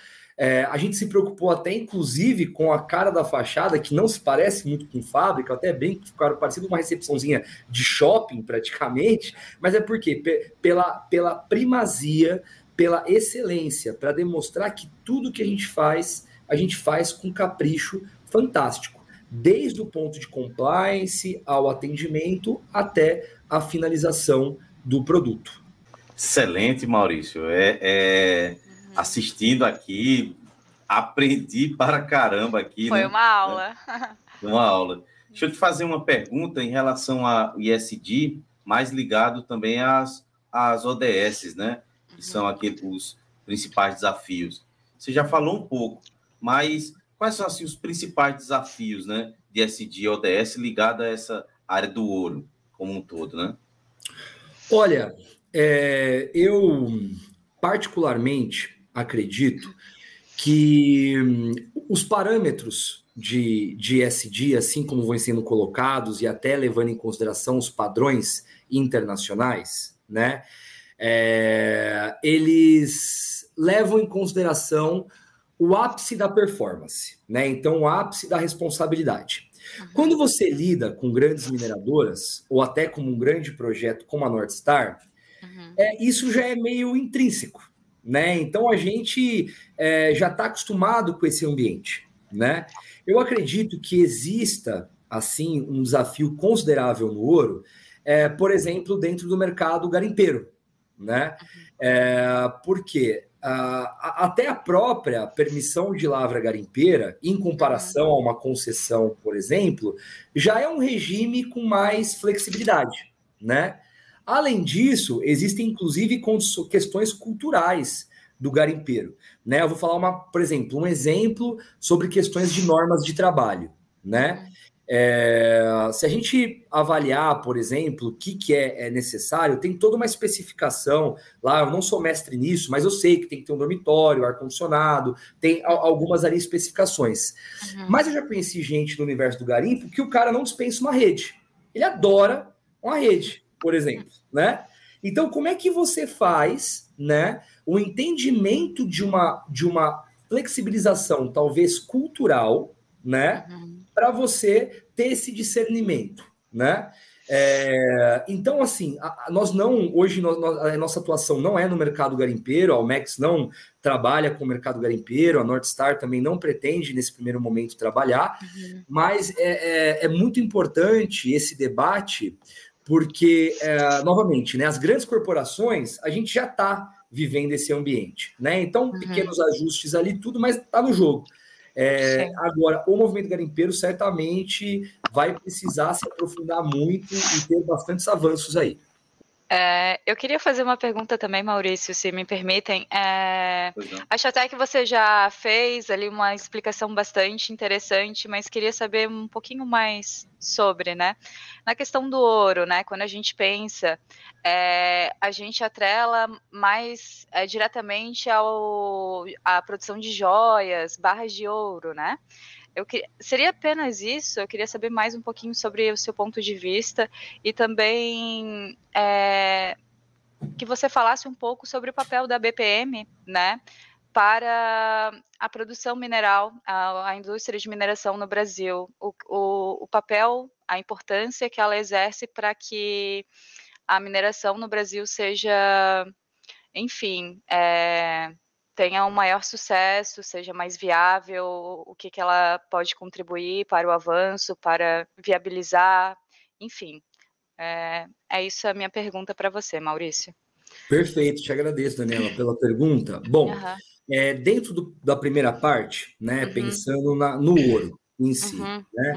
É, a gente se preocupou até, inclusive, com a cara da fachada, que não se parece muito com fábrica, até bem que ficaram parecido uma recepçãozinha de shopping, praticamente, mas é porque pela, pela primazia, pela excelência, para demonstrar que tudo que a gente faz, a gente faz com capricho fantástico, desde o ponto de compliance ao atendimento até a finalização do produto. Excelente, Maurício. É, é assistindo aqui, aprendi para caramba aqui. Foi né? uma aula. Uma aula. Deixa eu te fazer uma pergunta em relação ao ISD, mais ligado também às, às ODS, né? Que uhum. são aqui os principais desafios. Você já falou um pouco, mas quais são assim, os principais desafios, né? De SD e ODS ligado a essa área do ouro como um todo, né? Olha, é, eu particularmente acredito que hum, os parâmetros de, de SD, assim como vão sendo colocados, e até levando em consideração os padrões internacionais, né, é, eles levam em consideração o ápice da performance, né? Então, o ápice da responsabilidade. Uhum. Quando você lida com grandes mineradoras, ou até como um grande projeto como a North Star, uhum. é, isso já é meio intrínseco né? Então a gente é, já está acostumado com esse ambiente, né? Eu acredito que exista assim um desafio considerável no ouro, é, por exemplo, dentro do mercado garimpeiro, né? É, porque até a própria permissão de lavra garimpeira, em comparação a uma concessão, por exemplo, já é um regime com mais flexibilidade, né? Além disso, existem inclusive questões culturais do garimpeiro. Né? Eu vou falar uma, por exemplo, um exemplo sobre questões de normas de trabalho. Né? É, se a gente avaliar, por exemplo, o que, que é, é, necessário, tem toda uma especificação lá. Eu não sou mestre nisso, mas eu sei que tem que ter um dormitório, ar-condicionado, tem algumas ali especificações. Uhum. Mas eu já conheci gente no universo do garimpo que o cara não dispensa uma rede. Ele adora uma rede por exemplo, né? Então, como é que você faz, né, o entendimento de uma de uma flexibilização, talvez cultural, né, uhum. para você ter esse discernimento, né? É, então, assim, a, a, nós não, hoje, nós, a nossa atuação não é no mercado garimpeiro, a Almex não trabalha com o mercado garimpeiro, a North Star também não pretende, nesse primeiro momento, trabalhar, uhum. mas é, é, é, muito importante esse debate, porque, é, novamente, né, as grandes corporações, a gente já está vivendo esse ambiente, né? Então, uhum. pequenos ajustes ali, tudo, mas está no jogo. É, agora, o movimento garimpeiro certamente vai precisar se aprofundar muito e ter bastantes avanços aí. É, eu queria fazer uma pergunta também, Maurício, se me permitem. É, acho até que você já fez ali uma explicação bastante interessante, mas queria saber um pouquinho mais sobre, né? Na questão do ouro, né? Quando a gente pensa, é, a gente atrela mais é, diretamente ao, à produção de joias, barras de ouro, né? Eu que... Seria apenas isso? Eu queria saber mais um pouquinho sobre o seu ponto de vista e também é, que você falasse um pouco sobre o papel da BPM, né, para a produção mineral, a, a indústria de mineração no Brasil, o, o, o papel, a importância que ela exerce para que a mineração no Brasil seja, enfim, é, tenha um maior sucesso, seja mais viável, o que, que ela pode contribuir para o avanço, para viabilizar, enfim. É, é isso a minha pergunta para você, Maurício. Perfeito, te agradeço, Daniela, pela pergunta. Bom, uhum. é, dentro do, da primeira parte, né, uhum. pensando na, no ouro em si, uhum. né,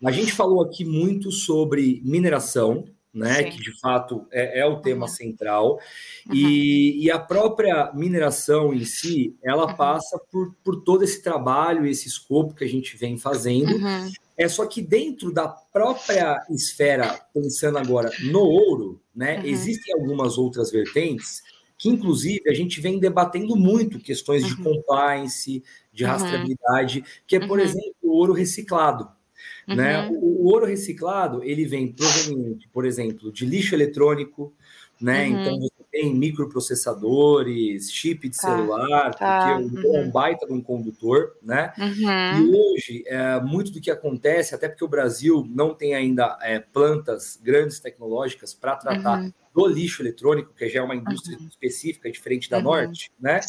uhum. a gente falou aqui muito sobre mineração, né? Sim. Que de fato é, é o tema uhum. central. Uhum. E, e, a própria mineração em si, ela uhum. passa por, por todo esse trabalho, esse escopo que a gente vem fazendo. Uhum. É só que dentro da própria esfera, pensando agora no ouro, né? Uhum. Existem algumas outras vertentes que, inclusive, a gente vem debatendo muito questões de uhum. compliance, de rastreabilidade, que é, por exemplo, o ouro reciclado. Né? Uhum. Né? O, o, ouro reciclado ele vem proveniente, por exemplo, de lixo eletrônico, né? Uhum. Então você tem microprocessadores, chip de tá. celular, tá. porque uhum. é um uhum. baita de um condutor, né? Uhum. E hoje, é, muito do que acontece, até porque o Brasil não tem ainda é, plantas grandes tecnológicas para tratar uhum. do lixo eletrônico, que já é uma indústria uhum. específica, diferente da Norte, né?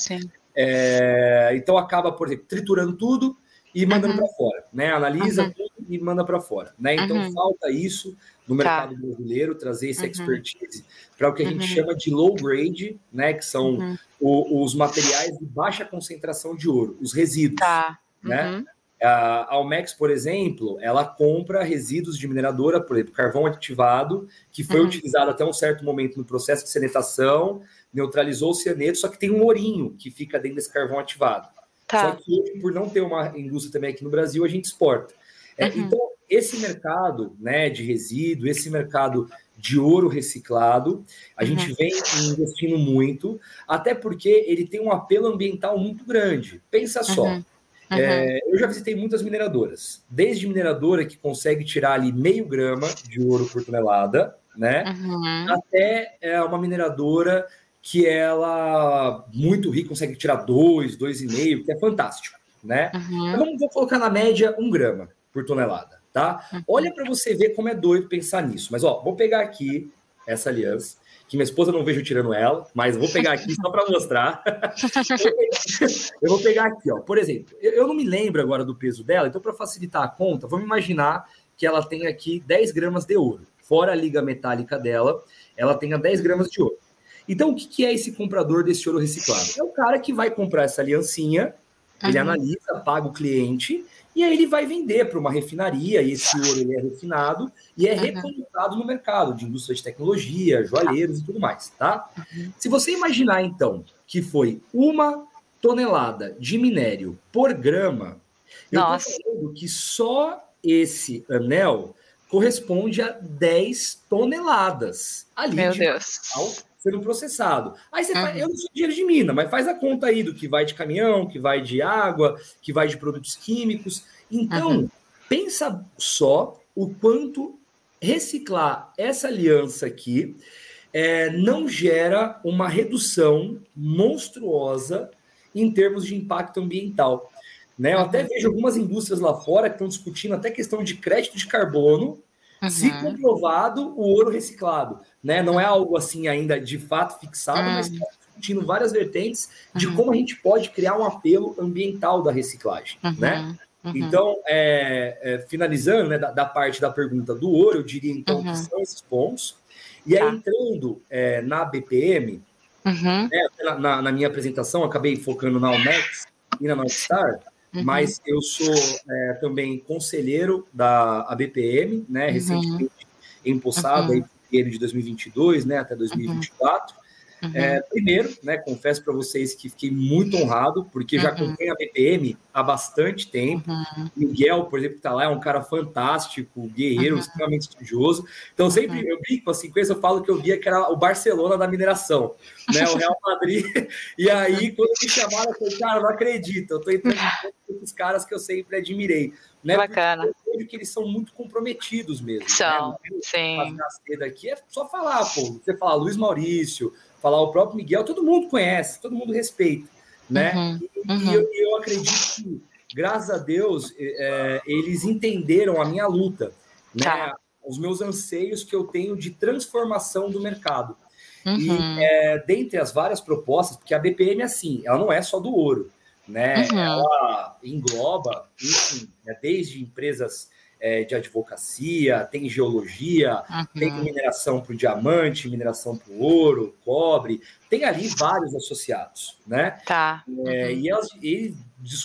É, então acaba, por exemplo, triturando tudo e mandando uhum. para fora, né? Analisa uhum. tudo e manda para fora, né? Então uhum. falta isso no tá. mercado tá. brasileiro, trazer uhum. expertise para o que a gente uhum. chama de low grade, né? Que são uhum. o, os materiais de baixa concentração de ouro, os resíduos, tá. né? A Almex, por exemplo, ela compra resíduos de mineradora, por exemplo, carvão ativado, que foi utilizado até um certo momento no processo de sanitação, neutralizou o cianeto, só que tem um ourinho que fica dentro desse carvão ativado. Tá. Só que por não ter uma indústria também aqui no Brasil, a gente exporta. É, uhum. Então, esse mercado né, de resíduo, esse mercado de ouro reciclado, a uhum. gente vem investindo muito, até porque ele tem um apelo ambiental muito grande. Pensa só. Uhum. É, eu já visitei muitas mineradoras, desde mineradora que consegue tirar ali meio grama de ouro por tonelada, né? Uhum. Até é, uma mineradora que ela muito rica consegue tirar dois, dois e meio, que é fantástico, né? Uhum. Então vou colocar na média um grama por tonelada, tá? Uhum. Olha para você ver como é doido pensar nisso. Mas ó, vou pegar aqui essa aliança, que minha esposa não vejo tirando ela, mas vou pegar aqui só para mostrar. [laughs] eu vou pegar aqui, ó. Por exemplo, eu não me lembro agora do peso dela, então para facilitar a conta, vamos imaginar que ela tem aqui 10 gramas de ouro. Fora a liga metálica dela, ela tenha 10 gramas de ouro. Então, o que é esse comprador desse ouro reciclado? É o cara que vai comprar essa aliancinha, ele uhum. analisa, paga o cliente, e aí ele vai vender para uma refinaria, e esse ouro ele é refinado e é uhum. no mercado de indústria de tecnologia, joalheiros e tudo mais, tá? Uhum. Se você imaginar, então, que foi uma tonelada de minério por grama, Nossa. eu estou que só esse anel corresponde a 10 toneladas ali Meu de Deus. Sendo processado. Aí você uhum. faz, eu não sou dinheiro de mina, mas faz a conta aí do que vai de caminhão, que vai de água, que vai de produtos químicos. Então, uhum. pensa só o quanto reciclar essa aliança aqui é, não gera uma redução monstruosa em termos de impacto ambiental. Né? Eu até vejo algumas indústrias lá fora que estão discutindo até questão de crédito de carbono Uhum. Se comprovado, o ouro reciclado. Né? Não é algo assim ainda de fato fixado, uhum. mas está discutindo várias vertentes de uhum. como a gente pode criar um apelo ambiental da reciclagem. Né? Então, é, é, finalizando né, da, da, parte da pergunta do ouro, eu diria então que são esses pontos. E aí, tá. entrando é, na BPM, né, na, na, minha apresentação, acabei focando na Almex e na Northstar, Uhum. Mas eu sou é, também conselheiro da ABPM, né? Uhum. Recentemente empossado uhum. aí ele de 2022 né, até 2024. Uhum. Uhum. É, primeiro, né, confesso para vocês que fiquei muito honrado, porque uhum. já acompanho a BPM há bastante tempo. Uhum. Miguel, por exemplo, que está lá, é um cara fantástico, guerreiro, uhum. extremamente estudioso. Então, sempre uhum. eu brinco assim com isso, eu falo que eu via que era o Barcelona da mineração, né, o Real Madrid. [laughs] e aí, quando me chamaram, eu falei, cara, não acredito, eu estou entrando [laughs] com esses caras que eu sempre admirei. Né? Bacana. Porque eu vejo que eles são muito comprometidos mesmo. Né? São, né? sim. Aqui é só falar, pô. Você fala Luiz Maurício, falar o próprio Miguel, todo mundo conhece, todo mundo respeita, né? Uhum, e, uhum. e eu, eu, acredito que, graças a Deus, é, eles entenderam a minha luta, né? Tá. Os meus anseios que eu tenho de transformação do mercado. Uhum. E é, dentre as várias propostas, porque a BPM, assim, ela não é só do ouro, né? Uhum. Ela engloba, enfim, né, desde empresas é, de advocacia, tem geologia, uhum. tem mineração para o diamante, mineração para o ouro, cobre, tem ali vários associados, né? Tá. É, uhum. E elas, eles,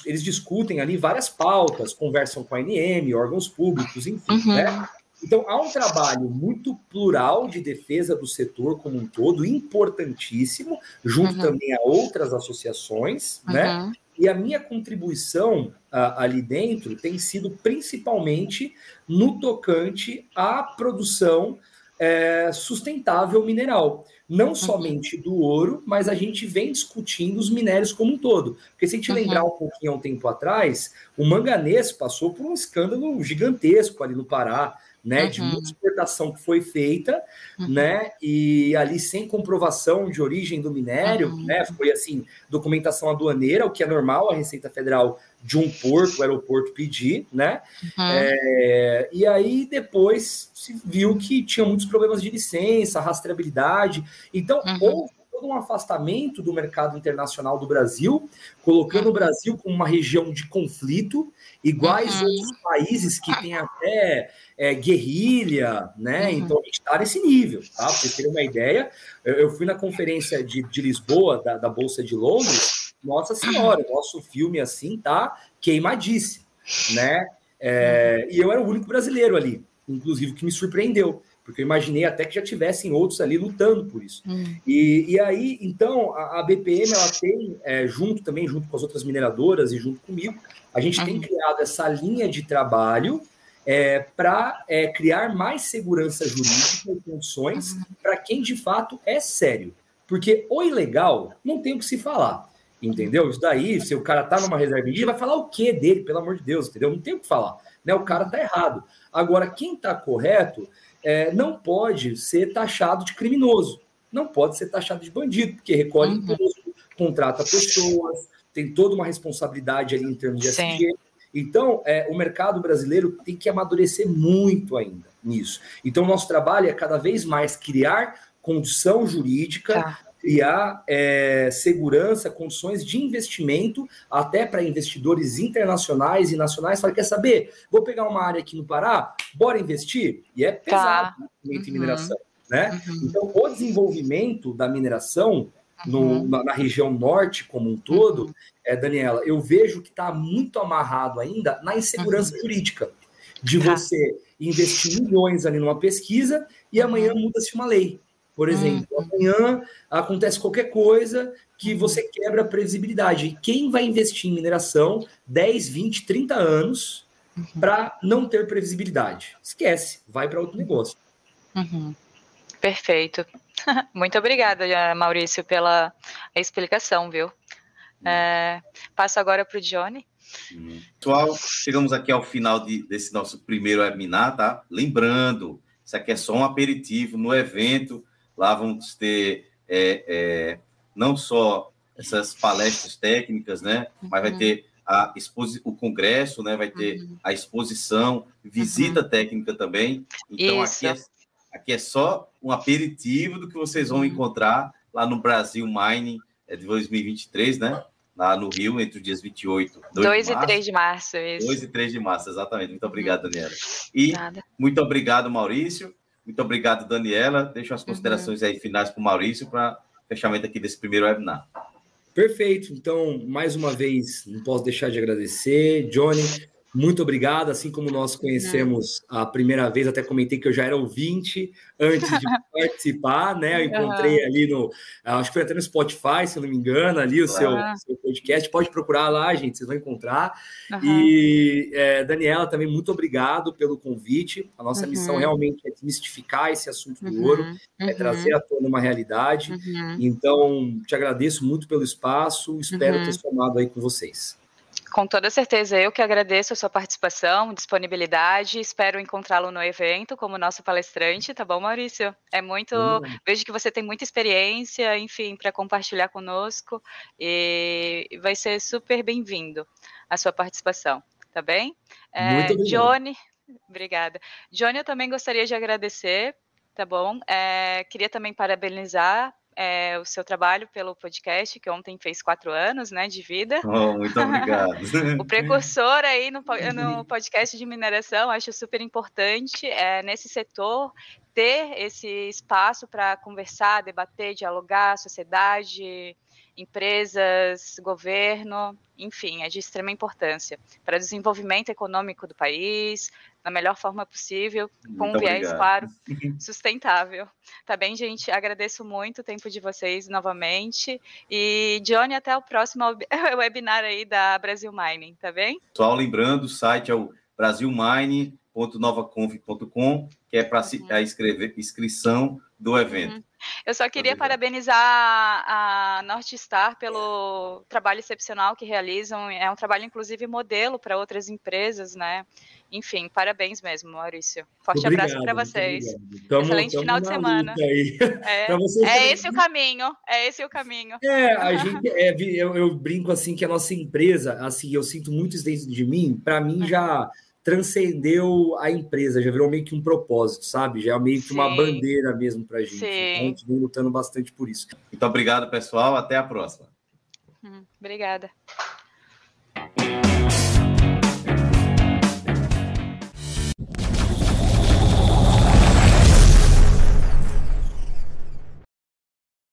eles, discutem ali várias pautas, conversam com a ANM, órgãos públicos, enfim, uhum. né? Então, há um trabalho muito plural de defesa do setor como um todo, importantíssimo, junto uhum. também a outras associações, né? E a minha contribuição ali dentro tem sido principalmente no tocante à produção é, sustentável mineral. Não uhum. somente do ouro, mas a gente vem discutindo os minérios como um todo. Porque se a gente uhum. lembrar um pouquinho há um tempo atrás, o manganês passou por um escândalo gigantesco ali no Pará né, uhum. de exportação que foi feita, uhum. né, e ali sem comprovação de origem do minério, uhum. né, foi assim, documentação aduaneira, o que é normal a Receita Federal de um porto, o aeroporto pedir, né, uhum. é, e aí depois se viu que tinha muitos problemas de licença, rastreabilidade, então uhum. houve todo um afastamento do mercado internacional do Brasil, colocando o. Brasil como uma região de conflito, iguais uhum. outros países que têm até é, guerrilha, né? Uhum. Então a gente está nesse nível, tá? Para vocês terem uma ideia, eu, eu fui na conferência de, de Lisboa, da, da, Bolsa de Londres, nossa senhora, nosso filme assim tá queimadíssimo, né? É, e eu era o único brasileiro ali, inclusive, que me surpreendeu porque eu imaginei até que já tivessem outros ali lutando por isso. Hum. E, e aí, então, a, a BPM, ela tem, é, junto também, junto com as outras mineradoras e junto comigo, a gente uhum. tem criado essa linha de trabalho é, para é, criar mais segurança jurídica e condições uhum. para quem de fato é sério. Porque o ilegal não tem o que se falar. Entendeu? Isso daí, se o cara tá numa reserva indígena, vai falar o que dele, pelo amor de Deus, entendeu? Não tem o que falar. Né? O cara tá errado. Agora, quem tá correto é, não pode ser taxado de criminoso, não pode ser taxado de bandido, porque recolhe uhum. imposto, contrata pessoas, tem toda uma responsabilidade ali em termos de SG. Então, é, o mercado brasileiro tem que amadurecer muito ainda nisso. Então, nosso trabalho é cada vez mais criar condição jurídica, tá. Criar é, segurança, condições de investimento, até para investidores internacionais e nacionais. Fala, quer saber? Vou pegar uma área aqui no Pará, bora investir? E é tá. pesado tá. uhum. em mineração. Né? Uhum. Então, o desenvolvimento da mineração no, uhum. na, na, região norte como um todo, uhum. é, Daniela, eu vejo que está muito amarrado ainda na insegurança uhum. jurídica. De tá. você investir milhões ali numa pesquisa e amanhã uhum. muda-se uma lei. Por exemplo, uhum. amanhã acontece qualquer coisa que uhum. você quebra a previsibilidade. E quem vai investir em mineração 10, 20, 30 anos para não ter previsibilidade? Esquece, vai para outro negócio. Uhum. Perfeito. [laughs] Muito obrigada, Maurício, pela explicação, viu? Hum. É, passo agora para o Johnny. Hum. Pessoal, chegamos aqui ao final de, desse nosso primeiro webinar, tá? Lembrando, isso aqui é só um aperitivo no evento. Lá vamos ter é, é, não só essas palestras técnicas, né? Mas vai uhum. ter a exposi o congresso, né? Vai ter uhum. a exposição, visita uhum. técnica também. Então Isso. aqui é Aqui é só um aperitivo do que vocês vão encontrar lá no Brasil Mining é de 2023, né? Lá no Rio, entre os dias 28 2, 2 e 3 de março. Isso. 2 e 3 de março, exatamente. Muito obrigado, Daniela. E Nada. muito obrigado, Maurício. Muito obrigado, Daniela. Deixo as considerações uhum. aí finais para o Maurício para fechamento aqui desse primeiro webinar. Perfeito. Então, mais uma vez, não posso deixar de agradecer, Johnny. Muito obrigado. Assim como nós conhecemos uhum. a primeira vez, até comentei que eu já era ouvinte antes de [laughs] participar, né? Eu encontrei uhum. ali no, acho que foi até no Spotify, se não me engano, ali o seu, seu, podcast. Pode procurar lá, gente, vocês vão encontrar. Uhum. E é, Daniela, também muito obrigado pelo convite. A nossa missão realmente é desmistificar esse assunto do ouro, é trazer à tona uma realidade. Então, te agradeço muito pelo espaço. Espero ter somado aí com vocês. Com toda certeza, eu que agradeço a sua participação, disponibilidade, espero encontrá-lo no evento como nosso palestrante, tá bom, Maurício? É muito, uhum. vejo que você tem muita experiência, enfim, para compartilhar conosco e vai ser super bem-vindo a sua participação, tá bem? É, Johnny, obrigada. Johnny, eu também gostaria de agradecer, tá bom? É, queria também parabenizar é, o seu trabalho pelo podcast, que ontem fez quatro anos né, de vida. Oh, muito obrigado. [laughs] o precursor aí no, no, [laughs] podcast de mineração, acho super importante é, nesse setor ter esse espaço para conversar, debater, dialogar, sociedade, empresas, governo, enfim, é de extrema importância para o desenvolvimento econômico do país, da melhor forma possível, com um viés, claro, [laughs] sustentável. Tá bem, gente? Agradeço muito o tempo de vocês novamente. E, Johnny, até o próximo [laughs] webinar aí da Brasil Mining, tá bem? Pessoal, lembrando, o site é o brasilmining.novaconf.com, que é para uhum. a inscrição do evento. Uhum. Eu só queria Obrigado. parabenizar a North Star pelo trabalho excepcional que realizam. É um trabalho, inclusive, modelo para outras empresas, né? Enfim, parabéns mesmo, Maurício. Forte obrigado, abraço para vocês. Tamo, Excelente tamo final de semana. É, [laughs] é esse o caminho. É esse o caminho. É, a gente, é, eu, eu, brinco assim que a nossa empresa, assim, eu sinto muito isso dentro de mim. Para mim já transcendeu a empresa, já virou meio que um propósito, sabe? Já é meio que Sim. uma bandeira mesmo para a gente. Sim. Então, a gente vem lutando bastante por isso. Muito obrigado, pessoal. Até a próxima. Hum, obrigada.